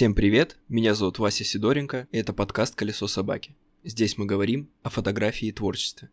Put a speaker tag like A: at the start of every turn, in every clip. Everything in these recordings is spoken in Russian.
A: Всем привет, меня зовут Вася Сидоренко, и это подкаст «Колесо собаки». Здесь мы говорим о фотографии и творчестве.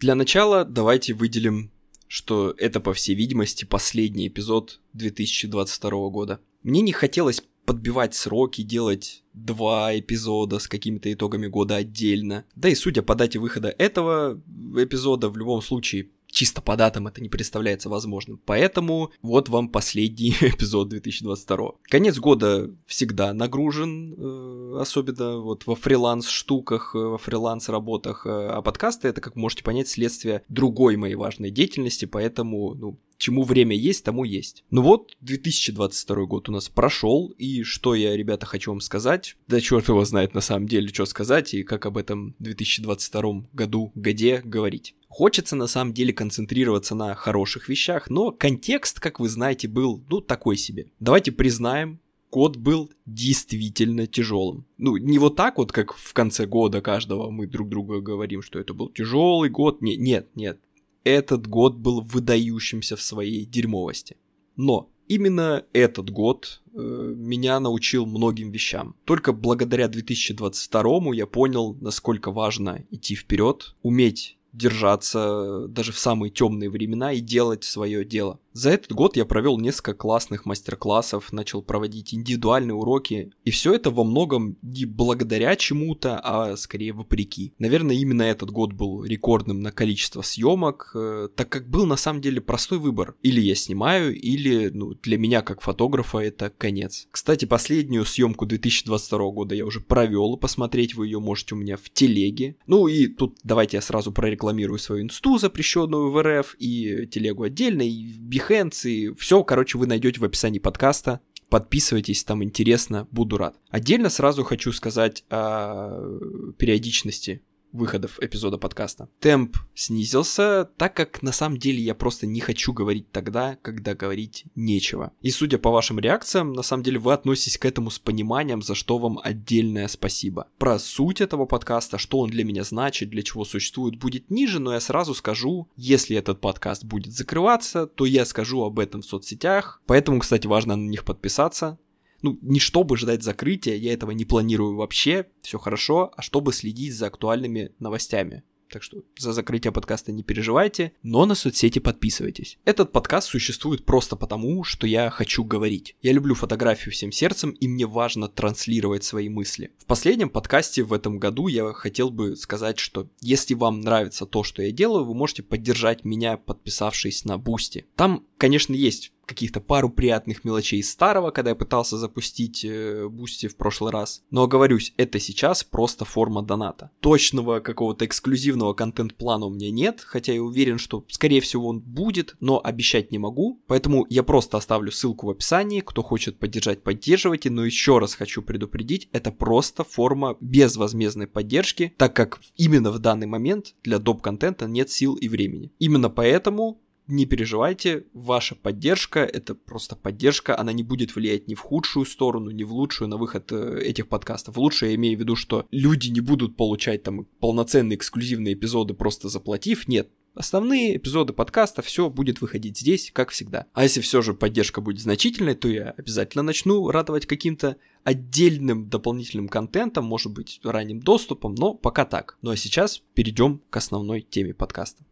A: Для начала давайте выделим, что это, по всей видимости, последний эпизод 2022 года. Мне не хотелось подбивать сроки, делать два эпизода с какими-то итогами года отдельно. Да и судя по дате выхода этого эпизода, в любом случае чисто по датам это не представляется возможным. Поэтому вот вам последний эпизод 2022. Конец года всегда нагружен, э, особенно вот во фриланс-штуках, э, во фриланс-работах. Э, а подкасты это, как можете понять, следствие другой моей важной деятельности, поэтому, ну, чему время есть, тому есть. Ну вот, 2022 год у нас прошел, и что я, ребята, хочу вам сказать? Да черт его знает на самом деле, что сказать, и как об этом 2022 году, годе говорить. Хочется на самом деле концентрироваться на хороших вещах, но контекст, как вы знаете, был, ну, такой себе. Давайте признаем, год был действительно тяжелым. Ну, не вот так вот, как в конце года каждого мы друг другу говорим, что это был тяжелый год. Не, нет, нет. Этот год был выдающимся в своей дерьмовости. Но именно этот год э, меня научил многим вещам. Только благодаря 2022 я понял, насколько важно идти вперед, уметь держаться даже в самые темные времена и делать свое дело. За этот год я провел несколько классных мастер-классов, начал проводить индивидуальные уроки, и все это во многом не благодаря чему-то, а скорее вопреки. Наверное, именно этот год был рекордным на количество съемок, э, так как был на самом деле простой выбор. Или я снимаю, или ну, для меня как фотографа это конец. Кстати, последнюю съемку 2022 года я уже провел, посмотреть вы ее можете у меня в телеге. Ну и тут давайте я сразу прорекламирую свою инсту, запрещенную в РФ, и телегу отдельно, и в Behance, и все, короче, вы найдете в описании подкаста. Подписывайтесь, там интересно, буду рад. Отдельно сразу хочу сказать о периодичности выходов эпизода подкаста. Темп снизился, так как на самом деле я просто не хочу говорить тогда, когда говорить нечего. И судя по вашим реакциям, на самом деле вы относитесь к этому с пониманием, за что вам отдельное спасибо. Про суть этого подкаста, что он для меня значит, для чего существует, будет ниже, но я сразу скажу, если этот подкаст будет закрываться, то я скажу об этом в соцсетях. Поэтому, кстати, важно на них подписаться ну, не чтобы ждать закрытия, я этого не планирую вообще, все хорошо, а чтобы следить за актуальными новостями. Так что за закрытие подкаста не переживайте, но на соцсети подписывайтесь. Этот подкаст существует просто потому, что я хочу говорить. Я люблю фотографию всем сердцем, и мне важно транслировать свои мысли. В последнем подкасте в этом году я хотел бы сказать, что если вам нравится то, что я делаю, вы можете поддержать меня, подписавшись на Boosty. Там, конечно, есть каких-то пару приятных мелочей из старого, когда я пытался запустить э, Boosty в прошлый раз. Но оговорюсь, это сейчас просто форма доната. Точного какого-то эксклюзивного контент-плана у меня нет, хотя я уверен, что скорее всего он будет, но обещать не могу. Поэтому я просто оставлю ссылку в описании, кто хочет поддержать, поддерживайте. Но еще раз хочу предупредить, это просто форма безвозмездной поддержки, так как именно в данный момент для доп-контента нет сил и времени. Именно поэтому не переживайте, ваша поддержка, это просто поддержка, она не будет влиять ни в худшую сторону, ни в лучшую на выход э, этих подкастов. Лучше я имею в виду, что люди не будут получать там полноценные эксклюзивные эпизоды, просто заплатив. Нет, Основные эпизоды подкаста, все будет выходить здесь, как всегда. А если все же поддержка будет значительной, то я обязательно начну радовать каким-то отдельным дополнительным контентом, может быть, ранним доступом, но пока так. Ну а сейчас перейдем к основной теме подкаста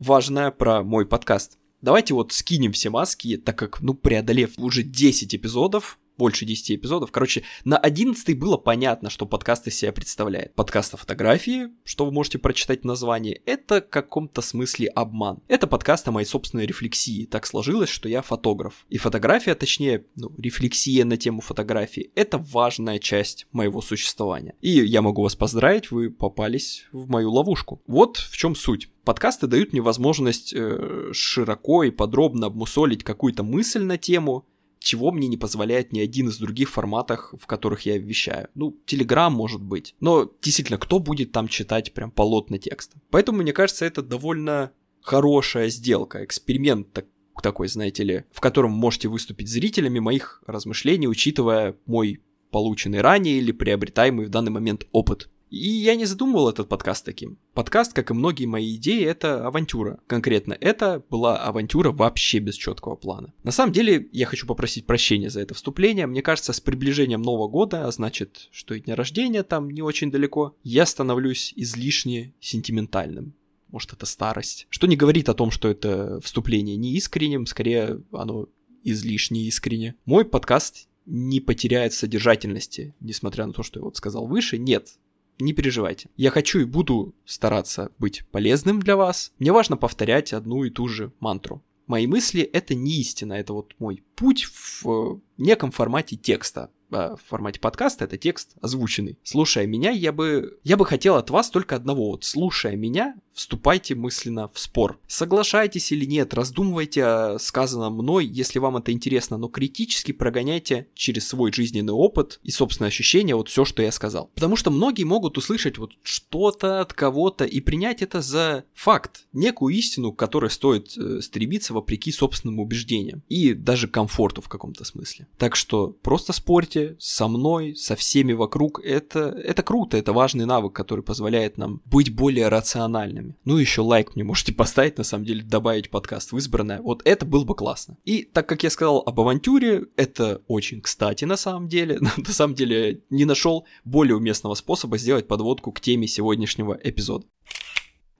A: важное про мой подкаст. Давайте вот скинем все маски, так как, ну, преодолев уже 10 эпизодов, больше 10 эпизодов. Короче, на 11 было понятно, что подкаст из себя представляет. Подкаст о фотографии, что вы можете прочитать в названии, это в каком-то смысле обман. Это подкаст о моей собственной рефлексии. Так сложилось, что я фотограф. И фотография, точнее, ну, рефлексия на тему фотографии, это важная часть моего существования. И я могу вас поздравить, вы попались в мою ловушку. Вот в чем суть. Подкасты дают мне возможность э, широко и подробно обмусолить какую-то мысль на тему, чего мне не позволяет ни один из других форматов, в которых я вещаю. Ну, Telegram может быть. Но действительно, кто будет там читать прям полотна текста? Поэтому, мне кажется, это довольно хорошая сделка, эксперимент так, такой, знаете ли, в котором можете выступить зрителями моих размышлений, учитывая мой полученный ранее или приобретаемый в данный момент опыт. И я не задумывал этот подкаст таким. Подкаст, как и многие мои идеи, это авантюра. Конкретно это была авантюра вообще без четкого плана. На самом деле, я хочу попросить прощения за это вступление. Мне кажется, с приближением Нового года, а значит, что и дня рождения там не очень далеко, я становлюсь излишне сентиментальным может это старость, что не говорит о том, что это вступление не искренним, скорее оно излишне искренне. Мой подкаст не потеряет содержательности, несмотря на то, что я вот сказал выше. Нет, не переживайте. Я хочу и буду стараться быть полезным для вас. Мне важно повторять одну и ту же мантру. Мои мысли — это не истина, это вот мой путь в неком формате текста. А, в формате подкаста, это текст озвученный. Слушая меня, я бы, я бы хотел от вас только одного. Вот слушая меня, вступайте мысленно в спор. Соглашайтесь или нет, раздумывайте о сказанном мной, если вам это интересно, но критически прогоняйте через свой жизненный опыт и собственные ощущения вот все, что я сказал. Потому что многие могут услышать вот что-то от кого-то и принять это за факт, некую истину, к которой стоит э, стремиться вопреки собственным убеждениям и даже комфорту в каком-то смысле. Так что просто спорьте, вместе, со мной, со всеми вокруг, это, это круто, это важный навык, который позволяет нам быть более рациональными. Ну, еще лайк мне можете поставить, на самом деле, добавить подкаст в избранное. Вот это было бы классно. И так как я сказал об авантюре, это очень кстати на самом деле. на самом деле не нашел более уместного способа сделать подводку к теме сегодняшнего эпизода.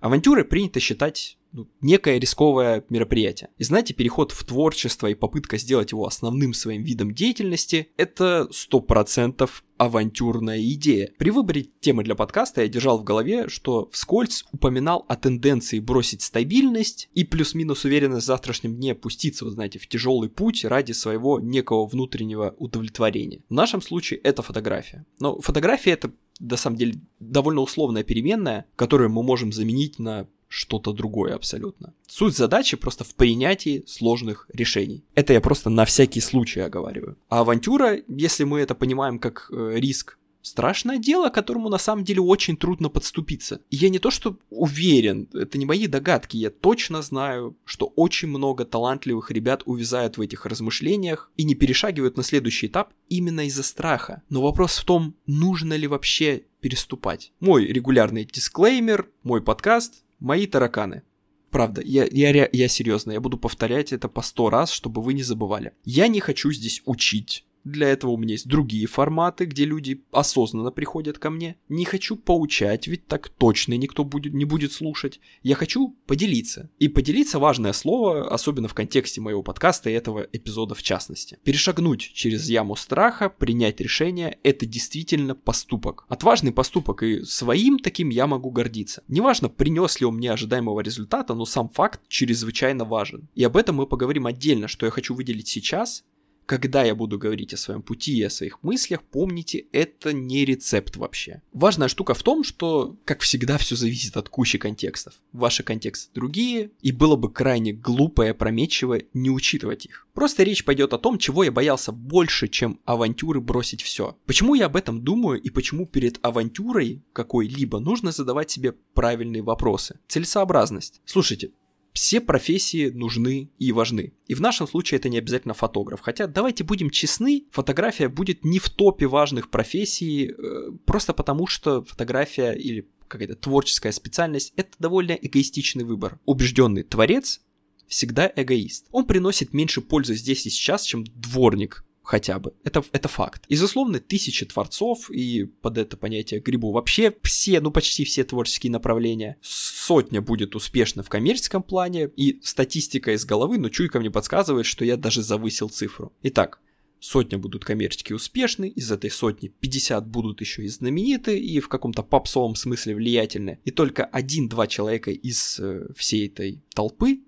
A: Авантюры принято считать ну, некое рисковое мероприятие. И знаете, переход в творчество и попытка сделать его основным своим видом деятельности – это 100% авантюрная идея. При выборе темы для подкаста я держал в голове, что вскользь упоминал о тенденции бросить стабильность и плюс-минус уверенность в завтрашнем дне пуститься, вы знаете, в тяжелый путь ради своего некого внутреннего удовлетворения. В нашем случае это фотография. Но фотография это на самом деле довольно условная переменная, которую мы можем заменить на что-то другое абсолютно. Суть задачи просто в принятии сложных решений. Это я просто на всякий случай оговариваю. А авантюра, если мы это понимаем как э, риск, Страшное дело, к которому на самом деле очень трудно подступиться. И я не то что уверен, это не мои догадки, я точно знаю, что очень много талантливых ребят увязают в этих размышлениях и не перешагивают на следующий этап именно из-за страха. Но вопрос в том, нужно ли вообще переступать. Мой регулярный дисклеймер, мой подкаст мои тараканы. Правда, я, я, я серьезно, я буду повторять это по сто раз, чтобы вы не забывали. Я не хочу здесь учить для этого у меня есть другие форматы, где люди осознанно приходят ко мне. Не хочу поучать, ведь так точно никто будет, не будет слушать. Я хочу поделиться. И поделиться важное слово, особенно в контексте моего подкаста и этого эпизода в частности. Перешагнуть через яму страха, принять решение – это действительно поступок. Отважный поступок, и своим таким я могу гордиться. Неважно, принес ли он мне ожидаемого результата, но сам факт чрезвычайно важен. И об этом мы поговорим отдельно, что я хочу выделить сейчас – когда я буду говорить о своем пути и о своих мыслях, помните, это не рецепт вообще. Важная штука в том, что, как всегда, все зависит от кучи контекстов. Ваши контексты другие, и было бы крайне глупо и опрометчиво не учитывать их. Просто речь пойдет о том, чего я боялся больше, чем авантюры бросить все. Почему я об этом думаю и почему перед авантюрой какой-либо нужно задавать себе правильные вопросы. Целесообразность. Слушайте, все профессии нужны и важны. И в нашем случае это не обязательно фотограф. Хотя давайте будем честны, фотография будет не в топе важных профессий, э, просто потому что фотография или какая-то творческая специальность – это довольно эгоистичный выбор. Убежденный творец всегда эгоист. Он приносит меньше пользы здесь и сейчас, чем дворник хотя бы. Это, это факт. Из условно тысячи творцов, и под это понятие грибу вообще все, ну почти все творческие направления. Сотня будет успешна в коммерческом плане, и статистика из головы, но чуйка мне подсказывает, что я даже завысил цифру. Итак, сотня будут коммерчески успешны, из этой сотни 50 будут еще и знамениты и в каком-то попсовом смысле влиятельны, и только один-два человека из э, всей этой толпы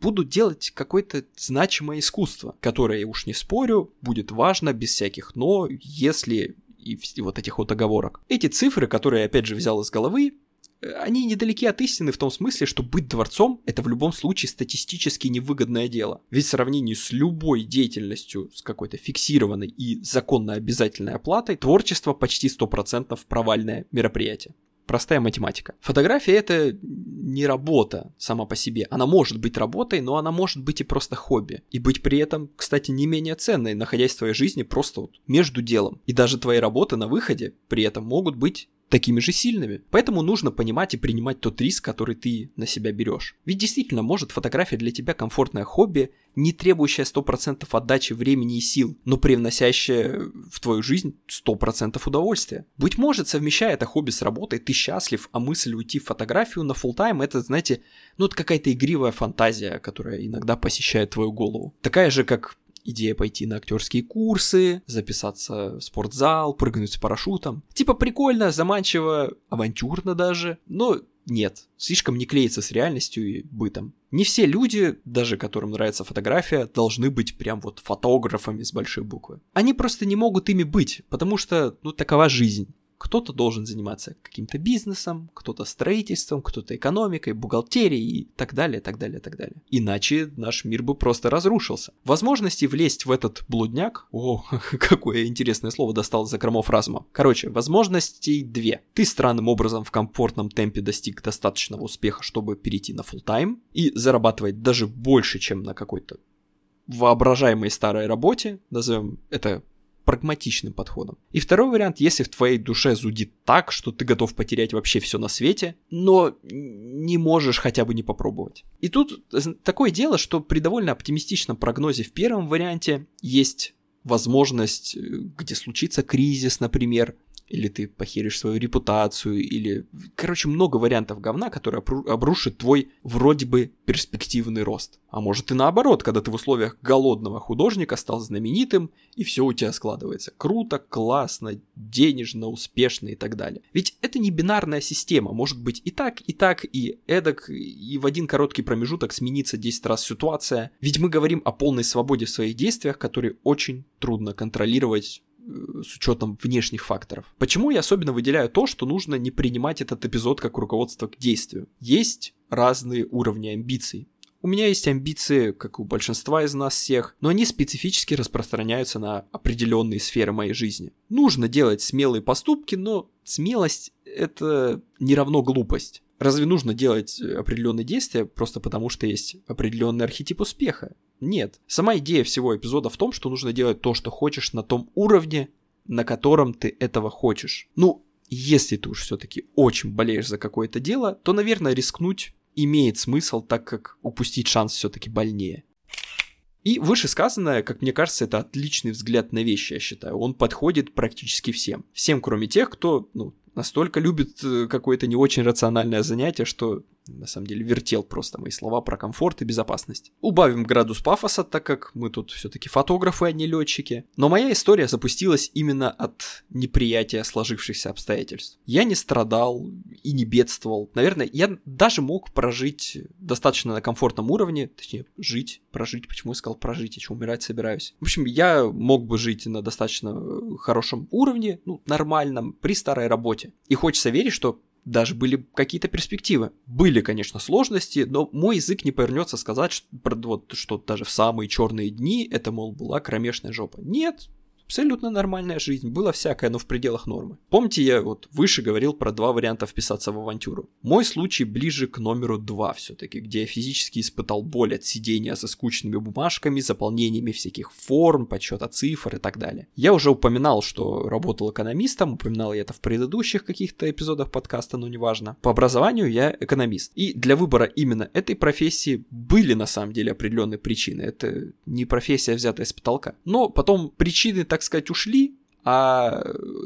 A: буду делать какое-то значимое искусство, которое, уж не спорю, будет важно без всяких «но», «если» и вот этих вот оговорок. Эти цифры, которые я опять же взял из головы, э, они недалеки от истины в том смысле, что быть дворцом – это в любом случае статистически невыгодное дело. Ведь в сравнении с любой деятельностью, с какой-то фиксированной и законно обязательной оплатой, творчество почти 100% провальное мероприятие простая математика. Фотография это не работа сама по себе. Она может быть работой, но она может быть и просто хобби. И быть при этом, кстати, не менее ценной, находясь в твоей жизни просто вот между делом. И даже твои работы на выходе при этом могут быть такими же сильными. Поэтому нужно понимать и принимать тот риск, который ты на себя берешь. Ведь действительно, может фотография для тебя комфортное хобби, не требующее 100% отдачи времени и сил, но привносящее в твою жизнь 100% удовольствия. Быть может, совмещая это хобби с работой, ты счастлив, а мысль уйти в фотографию на full тайм это, знаете, ну это какая-то игривая фантазия, которая иногда посещает твою голову. Такая же, как идея пойти на актерские курсы, записаться в спортзал, прыгнуть с парашютом. Типа прикольно, заманчиво, авантюрно даже, но нет, слишком не клеится с реальностью и бытом. Не все люди, даже которым нравится фотография, должны быть прям вот фотографами с большой буквы. Они просто не могут ими быть, потому что, ну, такова жизнь. Кто-то должен заниматься каким-то бизнесом, кто-то строительством, кто-то экономикой, бухгалтерией и так далее, так далее, так далее. Иначе наш мир бы просто разрушился. Возможности влезть в этот блудняк... О, какое интересное слово достал за кромов разума. Короче, возможностей две. Ты странным образом в комфортном темпе достиг достаточного успеха, чтобы перейти на full тайм и зарабатывать даже больше, чем на какой-то воображаемой старой работе, назовем это прагматичным подходом. И второй вариант, если в твоей душе зудит так, что ты готов потерять вообще все на свете, но не можешь хотя бы не попробовать. И тут такое дело, что при довольно оптимистичном прогнозе в первом варианте есть возможность, э, где случится кризис, например, или ты похеришь свою репутацию, или... Короче, много вариантов говна, которые обрушат твой вроде бы перспективный рост. А может и наоборот, когда ты в условиях голодного художника стал знаменитым, и все у тебя складывается. Круто, классно, денежно, успешно и так далее. Ведь это не бинарная система, может быть и так, и так, и эдак, и в один короткий промежуток сменится 10 раз ситуация. Ведь мы говорим о полной свободе в своих действиях, которые очень трудно контролировать с учетом внешних факторов. Почему я особенно выделяю то, что нужно не принимать этот эпизод как руководство к действию? Есть разные уровни амбиций. У меня есть амбиции, как у большинства из нас всех, но они специфически распространяются на определенные сферы моей жизни. Нужно делать смелые поступки, но смелость это не равно глупость. Разве нужно делать определенные действия просто потому, что есть определенный архетип успеха? Нет. Сама идея всего эпизода в том, что нужно делать то, что хочешь на том уровне, на котором ты этого хочешь. Ну, если ты уж все-таки очень болеешь за какое-то дело, то, наверное, рискнуть имеет смысл, так как упустить шанс все-таки больнее. И вышесказанное, как мне кажется, это отличный взгляд на вещи, я считаю. Он подходит практически всем. Всем, кроме тех, кто ну, настолько любит э, какое-то не очень рациональное занятие, что на самом деле вертел просто мои слова про комфорт и безопасность. Убавим градус пафоса, так как мы тут все-таки фотографы, а не летчики. Но моя история запустилась именно от неприятия сложившихся обстоятельств. Я не страдал и не бедствовал. Наверное, я даже мог прожить достаточно на комфортном уровне, точнее, жить, прожить, почему я сказал прожить, я что, умирать собираюсь. В общем, я мог бы жить на достаточно э, хорошем уровне, ну, нормальном, при старой работе. И хочется верить, что даже были какие-то перспективы. Были, конечно, сложности, но мой язык не повернется сказать, что, вот, что даже в самые черные дни это, мол, была кромешная жопа. Нет, абсолютно нормальная жизнь, было всякое, но в пределах нормы. Помните, я вот выше говорил про два варианта вписаться в авантюру. Мой случай ближе к номеру два все-таки, где я физически испытал боль от сидения за скучными бумажками, заполнениями всяких форм, подсчета цифр и так далее. Я уже упоминал, что работал экономистом, упоминал я это в предыдущих каких-то эпизодах подкаста, но неважно. По образованию я экономист. И для выбора именно этой профессии были на самом деле определенные причины. Это не профессия, взятая с потолка. Но потом причины так так сказать, ушли, а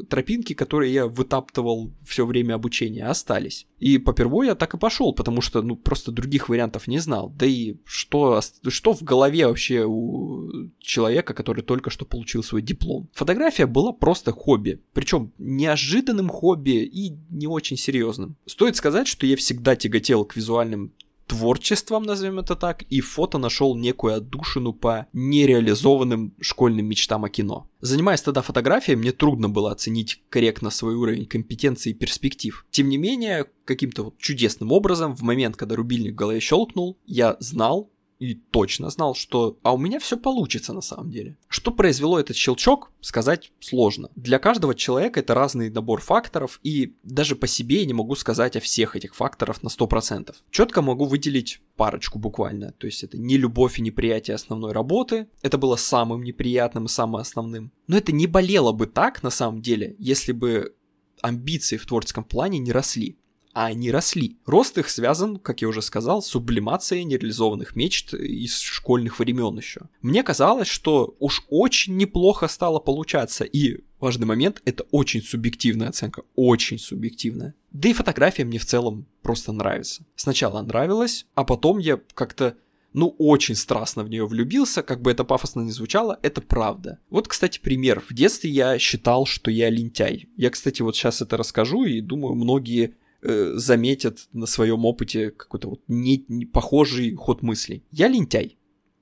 A: тропинки, которые я вытаптывал все время обучения, остались. И по первой я так и пошел, потому что, ну, просто других вариантов не знал. Да и что, что в голове вообще у человека, который только что получил свой диплом? Фотография была просто хобби, причем неожиданным хобби и не очень серьезным. Стоит сказать, что я всегда тяготел к визуальным творчеством, назовем это так, и фото нашел некую отдушину по нереализованным школьным мечтам о кино. Занимаясь тогда фотографией, мне трудно было оценить корректно свой уровень компетенции и перспектив. Тем не менее, каким-то вот чудесным образом, в момент, когда рубильник в голове щелкнул, я знал, и точно знал, что а у меня все получится на самом деле. Что произвело этот щелчок, сказать сложно. Для каждого человека это разный набор факторов, и даже по себе я не могу сказать о всех этих факторов на 100%. Четко могу выделить парочку буквально. То есть это не любовь и неприятие основной работы, это было самым неприятным и самым основным. Но это не болело бы так на самом деле, если бы амбиции в творческом плане не росли а они росли. Рост их связан, как я уже сказал, с сублимацией нереализованных мечт из школьных времен еще. Мне казалось, что уж очень неплохо стало получаться, и важный момент, это очень субъективная оценка, очень субъективная. Да и фотография мне в целом просто нравится. Сначала нравилась, а потом я как-то ну, очень страстно в нее влюбился, как бы это пафосно не звучало, это правда. Вот, кстати, пример. В детстве я считал, что я лентяй. Я, кстати, вот сейчас это расскажу, и думаю, многие э, заметят на своем опыте какой-то вот не, не похожий ход мыслей. Я лентяй.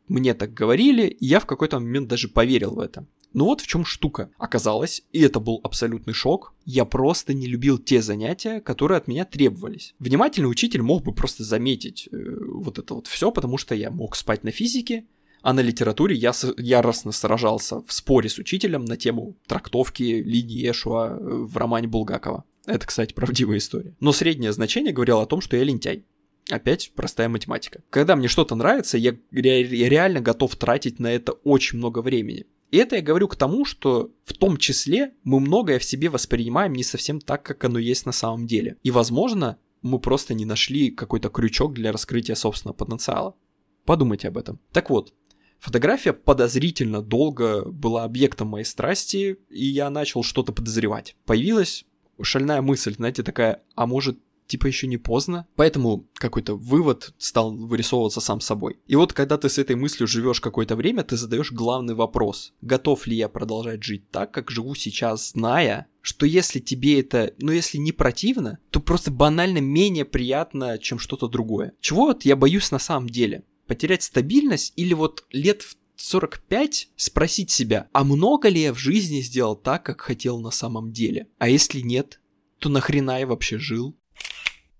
A: Мне так говорили, и я в какой-то момент даже поверил в это. Ну вот в чем штука. Оказалось, и это был абсолютный шок, я просто не любил те занятия, которые от меня требовались. Внимательный учитель мог бы просто заметить э, вот это вот все, потому что я мог спать на физике, а на литературе я яростно сражался в споре с учителем на тему трактовки линии Эшуа э, в романе Булгакова. Это, кстати, правдивая история. Но среднее значение говорило о том, что я лентяй. Опять простая математика. Когда мне что-то нравится, я, я реально готов тратить на это очень много времени. И это я говорю к тому, что в том числе мы многое в себе воспринимаем не совсем так, как оно есть на самом деле. И, возможно, мы просто не нашли какой-то крючок для раскрытия собственного потенциала. Подумайте об этом. Так вот, фотография подозрительно долго была объектом моей страсти, и я начал что-то подозревать. Появилась шальная мысль, знаете, такая, а может типа еще не поздно. Поэтому какой-то вывод стал вырисовываться сам собой. И вот когда ты с этой мыслью живешь какое-то время, ты задаешь главный вопрос. Готов ли я продолжать жить так, как живу сейчас, зная, что если тебе это, ну если не противно, то просто банально менее приятно, чем что-то другое. Чего вот я боюсь на самом деле? Потерять стабильность или вот лет в 45 спросить себя, а много ли я в жизни сделал так, как хотел на самом деле? А если нет, то нахрена я вообще жил?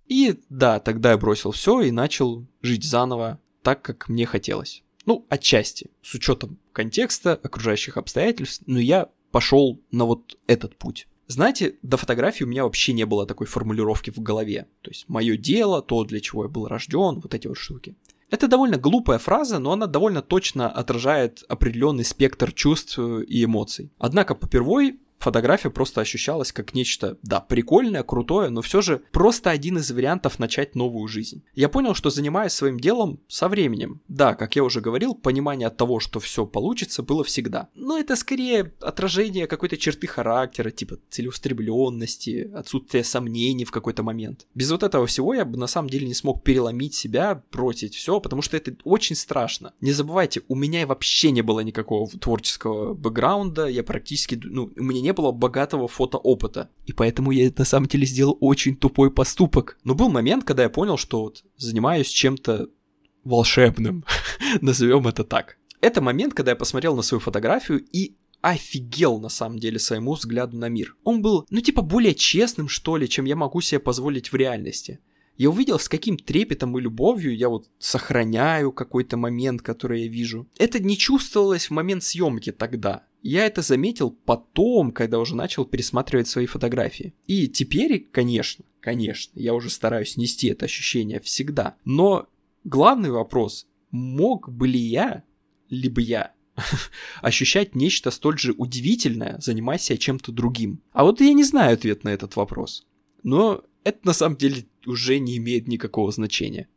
A: И да, тогда я бросил все и начал жить заново так, как мне хотелось. Ну, отчасти, с учетом контекста, окружающих обстоятельств, но я пошел на вот этот путь. Знаете, до фотографии у меня вообще не было такой формулировки в голове. То есть мое дело, то, для чего я был рожден, вот эти вот штуки. Это довольно глупая фраза, но она довольно точно отражает определенный спектр чувств и эмоций. Однако попервой фотография просто ощущалась как нечто, да, прикольное, крутое, но все же просто один из вариантов начать новую жизнь. Я понял, что занимаюсь своим делом со временем. Да, как я уже говорил, понимание того, что все получится, было всегда. Но это скорее отражение какой-то черты характера, типа целеустремленности, отсутствия сомнений в какой-то момент. Без вот этого всего я бы на самом деле не смог переломить себя, бросить все, потому что это очень страшно. Не забывайте, у меня вообще не было никакого творческого бэкграунда, я практически, ну, у меня не не было богатого фотоопыта. И поэтому я на самом деле сделал очень тупой поступок. Но был момент, когда я понял, что вот занимаюсь чем-то волшебным, назовем это так. Это момент, когда я посмотрел на свою фотографию и офигел на самом деле своему взгляду на мир. Он был, ну типа, более честным, что ли, чем я могу себе позволить в реальности. Я увидел, с каким трепетом и любовью я вот сохраняю какой-то момент, который я вижу. Это не чувствовалось в момент съемки тогда. Я это заметил потом, когда уже начал пересматривать свои фотографии. И теперь, конечно, конечно, я уже стараюсь нести это ощущение всегда. Но главный вопрос, мог бы ли я, либо я, ощущать нечто столь же удивительное, занимаясь чем-то другим? А вот я не знаю ответ на этот вопрос. Но это на самом деле уже не имеет никакого значения.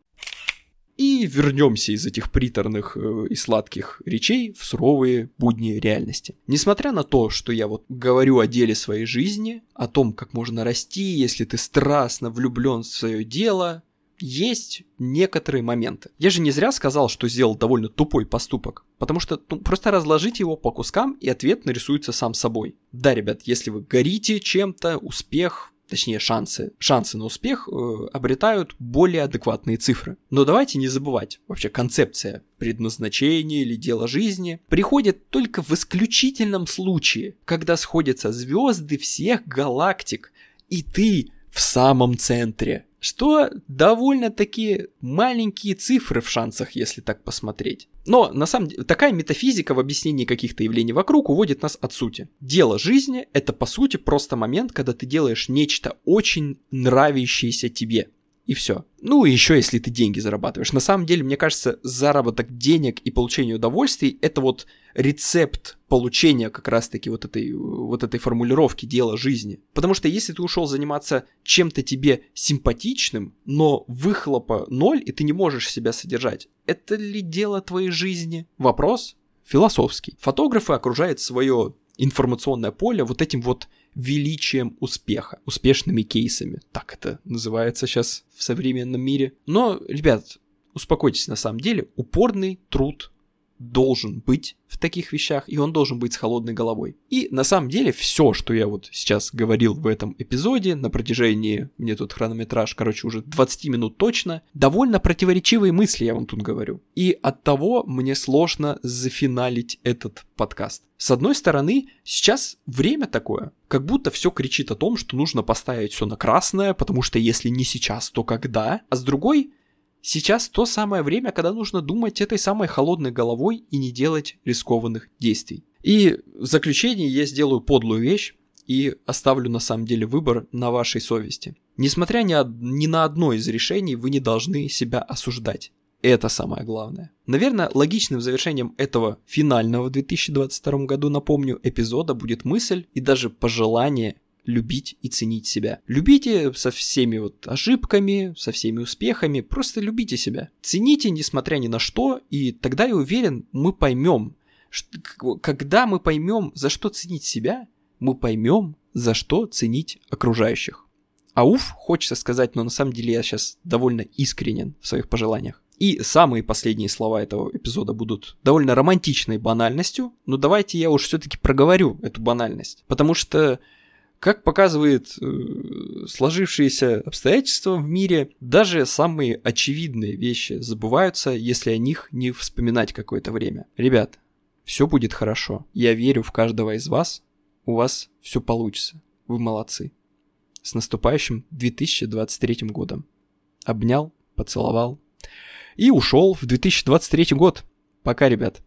A: И вернемся из этих приторных э, и сладких речей в суровые будни реальности. Несмотря на то, что я вот говорю о деле своей жизни, о том, как можно расти, если ты страстно влюблен в свое дело, есть некоторые моменты. Я же не зря сказал, что сделал довольно тупой поступок, потому что ну, просто разложите его по кускам, и ответ нарисуется сам собой. Да, ребят, если вы горите чем-то, успех, точнее шансы, шансы на успех э, обретают более адекватные цифры. Но давайте не забывать, вообще концепция предназначения или дела жизни приходит только в исключительном случае, когда сходятся звезды всех галактик, и ты в самом центре что довольно-таки маленькие цифры в шансах, если так посмотреть. Но на самом деле такая метафизика в объяснении каких-то явлений вокруг уводит нас от сути. Дело жизни — это по сути просто момент, когда ты делаешь нечто очень нравящееся тебе. И все. Ну и еще, если ты деньги зарабатываешь. На самом деле, мне кажется, заработок денег и получение удовольствий — это вот рецепт получения как раз-таки вот этой, вот этой формулировки дела жизни. Потому что если ты ушел заниматься чем-то тебе симпатичным, но выхлопа ноль, и ты не можешь себя содержать, это ли дело твоей жизни? Вопрос философский. Фотографы окружают свое информационное поле вот этим вот величием успеха, успешными кейсами. Так это называется сейчас в современном мире. Но, ребят, успокойтесь на самом деле, упорный труд должен быть в таких вещах, и он должен быть с холодной головой. И на самом деле все, что я вот сейчас говорил в этом эпизоде на протяжении, мне тут хронометраж, короче, уже 20 минут точно, довольно противоречивые мысли я вам тут говорю. И от того мне сложно зафиналить этот подкаст. С одной стороны, сейчас время такое, как будто все кричит о том, что нужно поставить все на красное, потому что если не сейчас, то когда? А с другой, Сейчас то самое время, когда нужно думать этой самой холодной головой и не делать рискованных действий. И в заключение я сделаю подлую вещь и оставлю на самом деле выбор на вашей совести. Несмотря ни, ни на одно из решений, вы не должны себя осуждать. Это самое главное. Наверное, логичным завершением этого финального в 2022 году, напомню, эпизода будет мысль и даже пожелание любить и ценить себя. Любите со всеми вот ошибками, со всеми успехами, просто любите себя. Цените, несмотря ни на что, и тогда я уверен, мы поймем, что, когда мы поймем, за что ценить себя, мы поймем, за что ценить окружающих. А уф, хочется сказать, но на самом деле я сейчас довольно искренен в своих пожеланиях. И самые последние слова этого эпизода будут довольно романтичной банальностью, но давайте я уж все-таки проговорю эту банальность. Потому что как показывает э, сложившиеся обстоятельства в мире, даже самые очевидные вещи забываются, если о них не вспоминать какое-то время. Ребят, все будет хорошо. Я верю в каждого из вас. У вас все получится. Вы молодцы. С наступающим 2023 годом. Обнял, поцеловал и ушел в 2023 год. Пока, ребят.